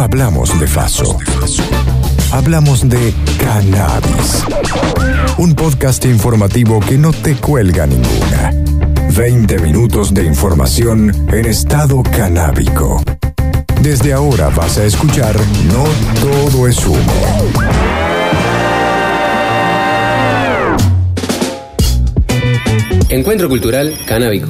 No hablamos de Faso. Hablamos de cannabis. Un podcast informativo que no te cuelga ninguna. 20 minutos de información en estado canábico. Desde ahora vas a escuchar No todo es humo. Encuentro Cultural Canábico.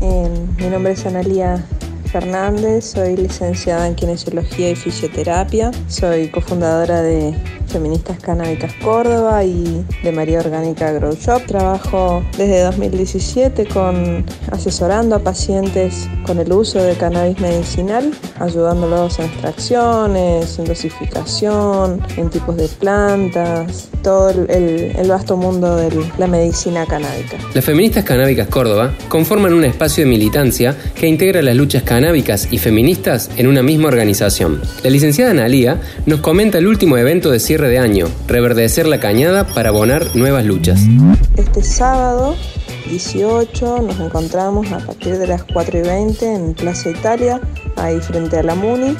Eh, mi nombre es Analia Fernández, soy licenciada en Kinesiología y Fisioterapia, soy cofundadora de Feministas Canábicas Córdoba y de María Orgánica Grow Shop. Trabajo desde 2017 con asesorando a pacientes con el uso de cannabis medicinal, ayudándolos en extracciones, en dosificación, en tipos de plantas, todo el, vasto mundo de la medicina canábica. Las Feministas Canábicas Córdoba conforman un espacio de militancia que integra las luchas canábicas y feministas en una misma organización. La licenciada Analía nos comenta el último evento de cierre de año, reverdecer la cañada para abonar nuevas luchas. Este sábado 18 nos encontramos a partir de las 4 y 20 en Plaza Italia, ahí frente a la MUNI,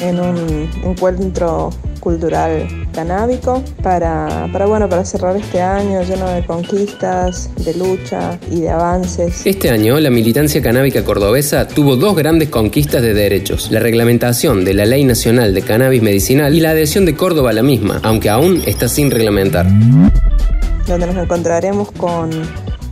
en un encuentro cultural canábico para, para, bueno, para cerrar este año lleno de conquistas, de lucha y de avances. Este año la militancia canábica cordobesa tuvo dos grandes conquistas de derechos, la reglamentación de la Ley Nacional de Cannabis Medicinal y la adhesión de Córdoba a la misma, aunque aún está sin reglamentar. Donde nos encontraremos con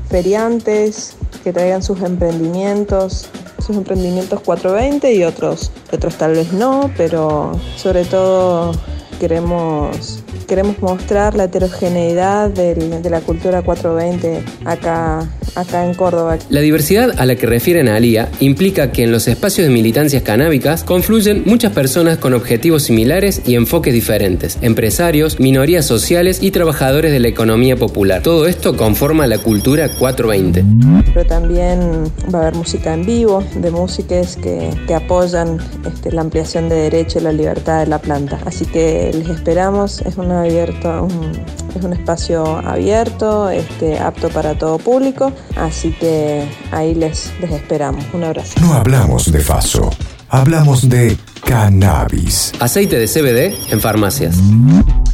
feriantes que traigan sus emprendimientos, sus emprendimientos 420 y otros, otros tal vez no, pero sobre todo queremos, queremos mostrar la heterogeneidad del, de la cultura 420 acá, acá en Córdoba. La diversidad a la que refieren a Alía implica que en los espacios de militancias canábicas confluyen muchas personas con objetivos similares y enfoques diferentes, empresarios, minorías sociales y trabajadores de la economía popular. Todo esto conforma la cultura 420. Pero también va a haber música en vivo, de músicos que, que apoyan este, la ampliación de derechos y la libertad de la planta. Así que les esperamos, es un abierto, un, es un espacio abierto, este, apto para todo público, así que ahí les, les esperamos. Un abrazo. No hablamos de Faso, hablamos de cannabis. Aceite de CBD en farmacias.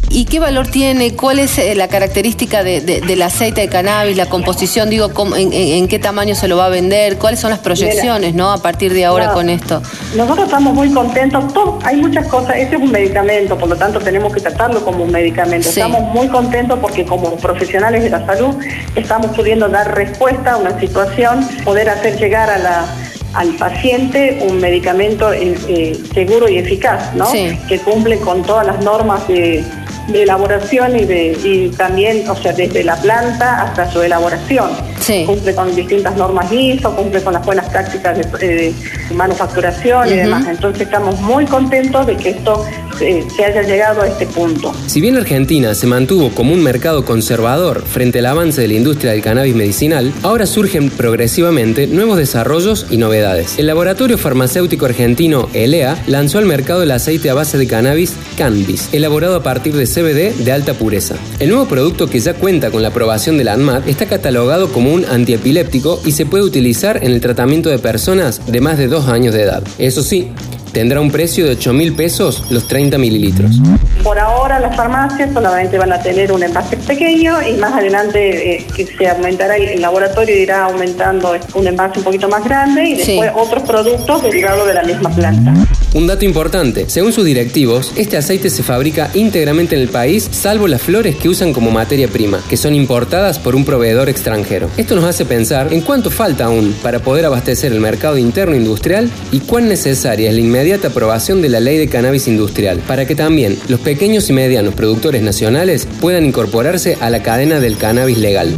¿Y qué valor tiene? ¿Cuál es eh, la característica de, de, del aceite de cannabis, la composición? Digo, en, qué tamaño se lo va a vender? ¿Cuáles son las proyecciones, no? A partir de ahora no, con esto. Nosotros estamos muy contentos. Todo, hay muchas cosas. Este es un medicamento, por lo tanto tenemos que tratarlo como un medicamento. Sí. Estamos muy contentos porque como profesionales de la salud estamos pudiendo dar respuesta a una situación, poder hacer llegar a la al paciente un medicamento eh, seguro y eficaz, ¿no? Sí. Que cumple con todas las normas de, de elaboración y, de, y también, o sea, desde la planta hasta su elaboración. Sí. Cumple con distintas normas ISO, cumple con las buenas prácticas de, de manufacturación uh -huh. y demás. Entonces estamos muy contentos de que esto eh, se haya llegado a este punto. Si bien Argentina se mantuvo como un mercado conservador frente al avance de la industria del cannabis medicinal, ahora surgen progresivamente nuevos desarrollos y novedades. El laboratorio farmacéutico argentino ELEA lanzó al mercado el aceite a base de cannabis Cannabis, elaborado a partir de CBD de alta pureza. El nuevo producto que ya cuenta con la aprobación de la ANMAT está catalogado como un antiepiléptico y se puede utilizar en el tratamiento de personas de más de dos años de edad. Eso sí, tendrá un precio de 8 mil pesos los 30 mililitros. Por ahora las farmacias solamente van a tener un envase pequeño y más adelante eh, que se aumentará el, el, laboratorio irá aumentando un envase un poquito más grande y después sí. otros productos derivados de la misma planta. Un dato importante, según sus directivos, este aceite se fabrica íntegramente en el país salvo las flores que usan como materia prima, que son importadas por un proveedor extranjero. Esto nos hace pensar en cuánto falta aún para poder abastecer el mercado interno industrial y cuán necesaria es la inmediata aprobación de la ley de cannabis industrial, para que también los pequeños y medianos productores nacionales puedan incorporarse a la cadena del cannabis legal.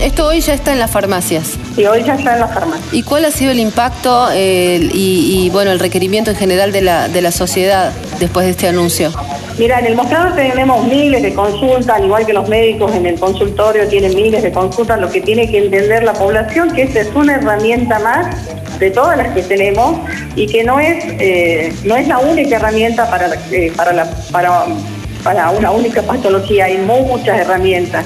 Esto hoy ya está en las farmacias. Sí, hoy ya está en las farmacias. ¿Y cuál ha sido el impacto eh, y, y, bueno el requerimiento en general de la, de la sociedad después de este anuncio? Mira, en el mostrador tenemos miles de consultas, al igual que los médicos en el consultorio tienen miles de consultas, lo que tiene que entender la población que esta es una herramienta más de todas las que tenemos y que no es eh, no es la única herramienta para eh, para la para para una única patología, hay muchas herramientas.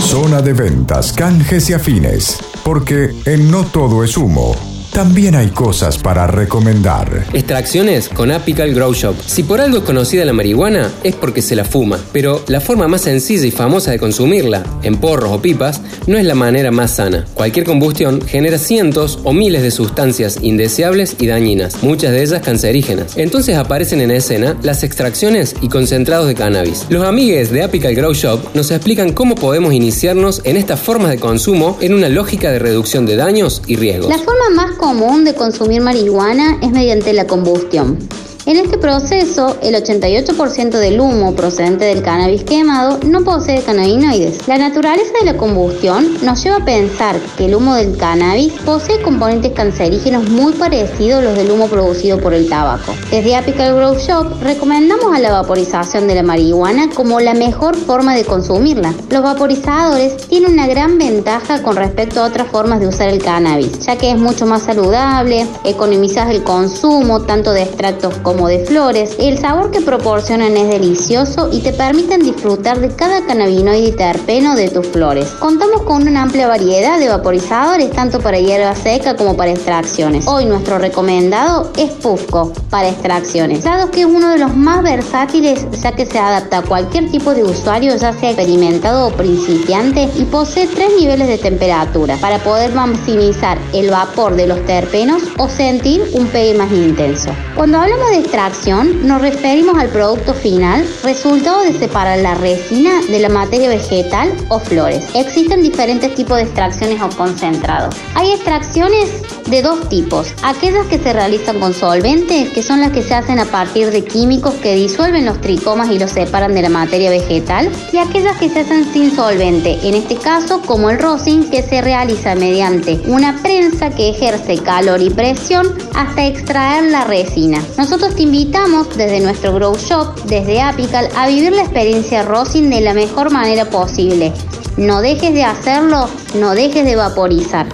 Zona de ventas, canjes y afines, porque en No Todo es Humo, también hay cosas para recomendar. Extracciones con Apical Grow Shop. Si por algo es conocida la marihuana, es porque se la fuma. Pero la forma más sencilla y famosa de consumirla, en porros o pipas, no es la manera más sana. Cualquier combustión genera cientos o miles de sustancias indeseables y dañinas, muchas de ellas cancerígenas. Entonces aparecen en escena las extracciones y concentrados de cannabis. Los amigues de Apical Grow Shop nos explican cómo podemos iniciarnos en estas formas de consumo en una lógica de reducción de daños y riesgos. La forma más común de consumir marihuana es mediante la combustión. En este proceso, el 88% del humo procedente del cannabis quemado no posee cannabinoides. La naturaleza de la combustión nos lleva a pensar que el humo del cannabis posee componentes cancerígenos muy parecidos a los del humo producido por el tabaco. Desde Apical Grow Shop recomendamos a la vaporización de la marihuana como la mejor forma de consumirla. Los vaporizadores tienen una gran ventaja con respecto a otras formas de usar el cannabis, ya que es mucho más saludable, economizas el consumo tanto de extractos como como de flores. El sabor que proporcionan es delicioso y te permiten disfrutar de cada cannabinoide y terpeno de tus flores. Contamos con una amplia variedad de vaporizadores tanto para hierba seca como para extracciones. Hoy nuestro recomendado es Pufco para extracciones, dado que es uno de los más versátiles ya que se adapta a cualquier tipo de usuario, ya sea experimentado o principiante, y posee tres niveles de temperatura para poder maximizar el vapor de los terpenos o sentir un pegue más intenso. Cuando hablamos de extracción nos referimos al producto final, resultado de separar la resina de la materia vegetal o flores. Existen diferentes tipos de extracciones o concentrados. Hay extracciones de dos tipos, aquellas que se realizan con solventes, que son las que se hacen a partir de químicos que disuelven los tricomas y los separan de la materia vegetal, y aquellas que se hacen sin solvente, en este caso como el rosin, que se realiza mediante una prensa que ejerce calor y presión hasta extraer la resina. Nosotros te invitamos desde nuestro Grow Shop, desde Apical, a vivir la experiencia rosin de la mejor manera posible. No dejes de hacerlo, no dejes de vaporizar.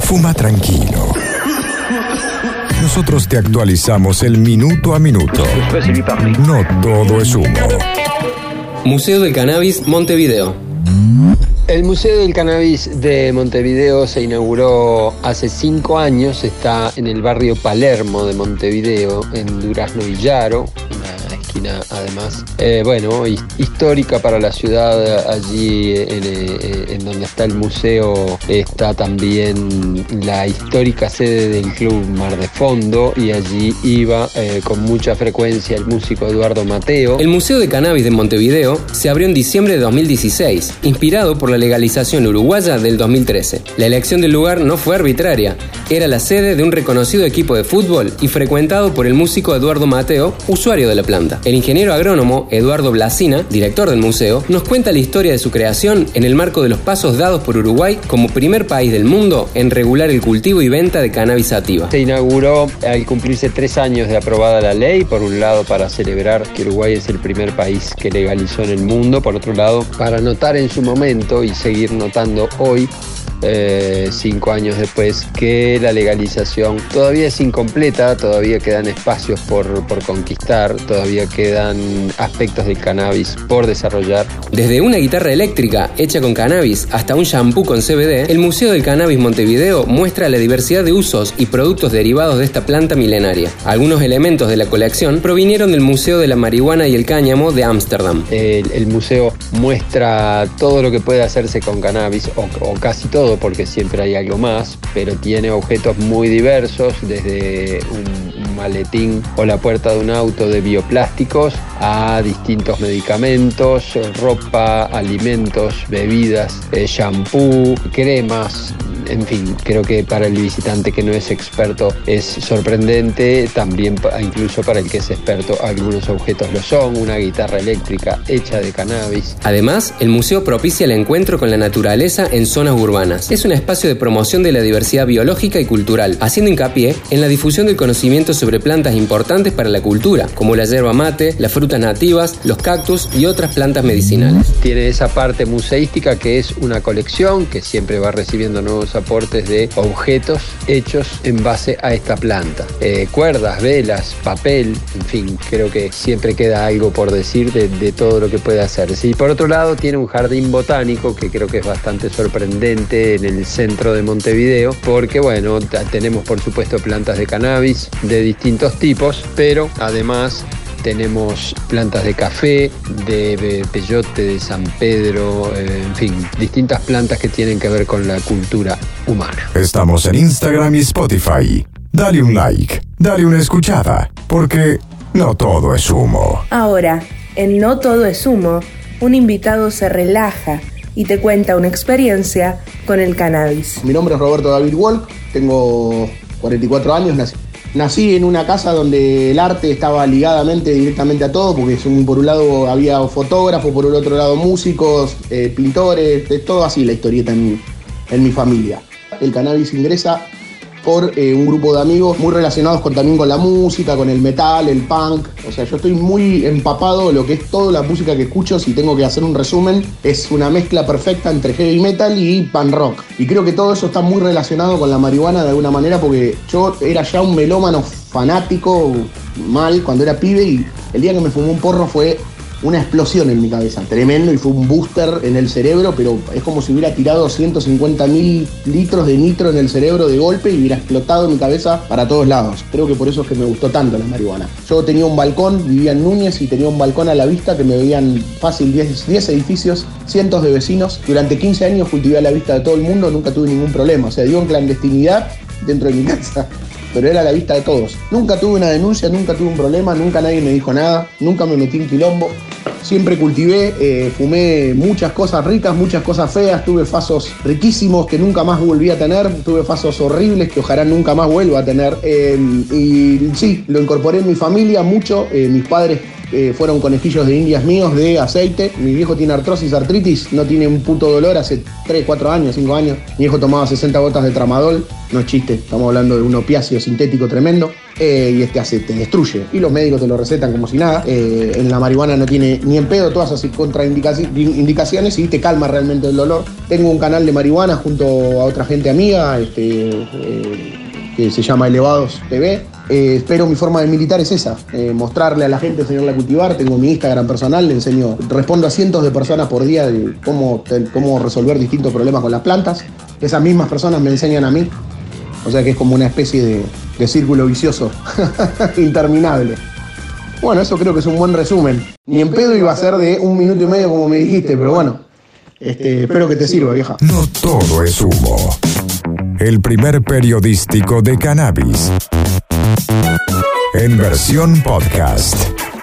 Fuma tranquilo. Nosotros te actualizamos el minuto a minuto. No todo es humo. Museo del Cannabis Montevideo. El Museo del Cannabis de Montevideo se inauguró hace cinco años, está en el barrio Palermo de Montevideo, en Durazno Villaro, además, eh, bueno, histórica para la ciudad, allí en, eh, en, donde está el museo está también la histórica sede del Club Mar de Fondo y allí iba eh, con mucha frecuencia el músico Eduardo Mateo. El Museo de Cannabis de Montevideo se abrió en diciembre de 2016, inspirado por la legalización uruguaya del 2013. La elección del lugar no fue arbitraria, era la sede de un reconocido equipo de fútbol y frecuentado por el músico Eduardo Mateo, usuario de la planta. El ingeniero agrónomo Eduardo Blasina, director del museo, nos cuenta la historia de su creación en el marco de los pasos dados por Uruguay como primer país del mundo en regular el cultivo y venta de cannabis sativa. Se inauguró al cumplirse tres años de aprobada la ley, por un lado para celebrar que Uruguay es el primer país que legalizó en el mundo, por otro lado para notar en su momento y seguir notando hoy eh, cinco años después, que la legalización todavía es incompleta, todavía quedan espacios por, por conquistar, todavía quedan aspectos del cannabis por desarrollar. Desde una guitarra eléctrica hecha con cannabis hasta un shampoo con CBD, el Museo del Cannabis Montevideo muestra la diversidad de usos y productos derivados de esta planta milenaria. Algunos elementos de la colección provinieron del Museo de la Marihuana y el Cáñamo de Ámsterdam. El, el, museo muestra todo lo que puede hacerse con cannabis, o, o casi todo porque siempre hay algo más, pero tiene objetos muy diversos, desde un, maletín o la puerta de un auto de bioplásticos a distintos medicamentos, ropa, alimentos, bebidas, eh, shampoo, cremas, en fin, creo que para el visitante que no es experto es sorprendente, también incluso para el que es experto algunos objetos lo son, una guitarra eléctrica hecha de cannabis. Además, el museo propicia el encuentro con la naturaleza en zonas urbanas. Es un espacio de promoción de la diversidad biológica y cultural, haciendo hincapié en la difusión del conocimiento sobre plantas importantes para la cultura, como la yerba mate, las frutas nativas, los cactus y otras plantas medicinales. Tiene esa parte museística que es una colección que siempre va recibiendo nuevos aportes de objetos hechos en base a esta planta. Eh, cuerdas, velas, papel, en fin, creo que siempre queda algo por decir de, de todo lo que puede hacerse. Y por otro lado tiene un jardín botánico que creo que es bastante sorprendente en el centro de Montevideo, porque bueno, tenemos por supuesto plantas de cannabis de distintos tipos, pero además tenemos plantas de café, de peyote, de San Pedro, eh, en fin, distintas plantas que tienen que ver con la cultura humana. Estamos en Instagram y Spotify. Dale un like, dale una escuchada, porque no todo es humo. Ahora, en No todo es humo, un invitado se relaja y te cuenta una experiencia con el cannabis. Mi nombre es Roberto David Wolf, tengo 44 años, nací Nací en una casa donde el arte estaba ligadamente directamente a todo, porque por un lado había fotógrafos, por el otro lado músicos, eh, pintores, es todo así la historieta en mi familia. El cannabis ingresa por eh, un grupo de amigos muy relacionados con, también con la música, con el metal, el punk. O sea, yo estoy muy empapado lo que es toda la música que escucho. Si tengo que hacer un resumen, es una mezcla perfecta entre heavy metal y punk rock. Y creo que todo eso está muy relacionado con la marihuana de alguna manera porque yo era ya un melómano fanático mal cuando era pibe y el día que me fumé un porro fue una explosión en mi cabeza, tremendo, y fue un booster en el cerebro, pero es como si hubiera tirado 150 mil litros de nitro en el cerebro de golpe y hubiera explotado mi cabeza para todos lados. Creo que por eso es que me gustó tanto la marihuana. Yo tenía un balcón, vivía en Núñez y tenía un balcón a la vista que me veían fácil 10, 10 edificios, cientos de vecinos. Durante 15 años cultivé a la vista de todo el mundo, nunca tuve ningún problema. O sea, digo en clandestinidad dentro de mi casa pero era a la vista de todos. Nunca tuve una denuncia, nunca tuve un problema, nunca nadie me dijo nada, nunca me metí en quilombo. Siempre cultivé, eh, fumé muchas cosas ricas, muchas cosas feas, tuve fasos riquísimos que nunca más volví a tener, tuve fasos horribles que ojalá nunca más vuelva a tener. Eh, y sí, lo incorporé en mi familia mucho, eh, mis padres fueron conejillos de indias míos de aceite. Mi viejo tiene artrosis, artritis, no tiene un puto dolor hace 3, 4 años, 5 años. Mi viejo tomaba 60 gotas de tramadol, no es chiste, estamos hablando de un opiáceo sintético tremendo. y este hace, te destruye. Y los médicos te lo recetan como si nada. en la marihuana no tiene ni en pedo todas esas contraindicaciones y te calma realmente el dolor. Tengo un canal de marihuana junto a otra gente amiga este, eh, que se llama Elevados TV. Eh, espero mi forma de militar es esa, eh, mostrarle a la gente, enseñarle a cultivar. Tengo mi Instagram personal, le enseño, respondo a cientos de personas por día de cómo, cómo resolver distintos problemas con las plantas. Esas mismas personas me enseñan a mí. O sea que es como una especie de, de círculo vicioso interminable. Bueno, eso creo que es un buen resumen. Ni en pedo iba a ser de un minuto y medio como me dijiste, pero bueno, este, espero que te sirva, vieja. No todo es humo. El primer periodístico de cannabis. En versión podcast.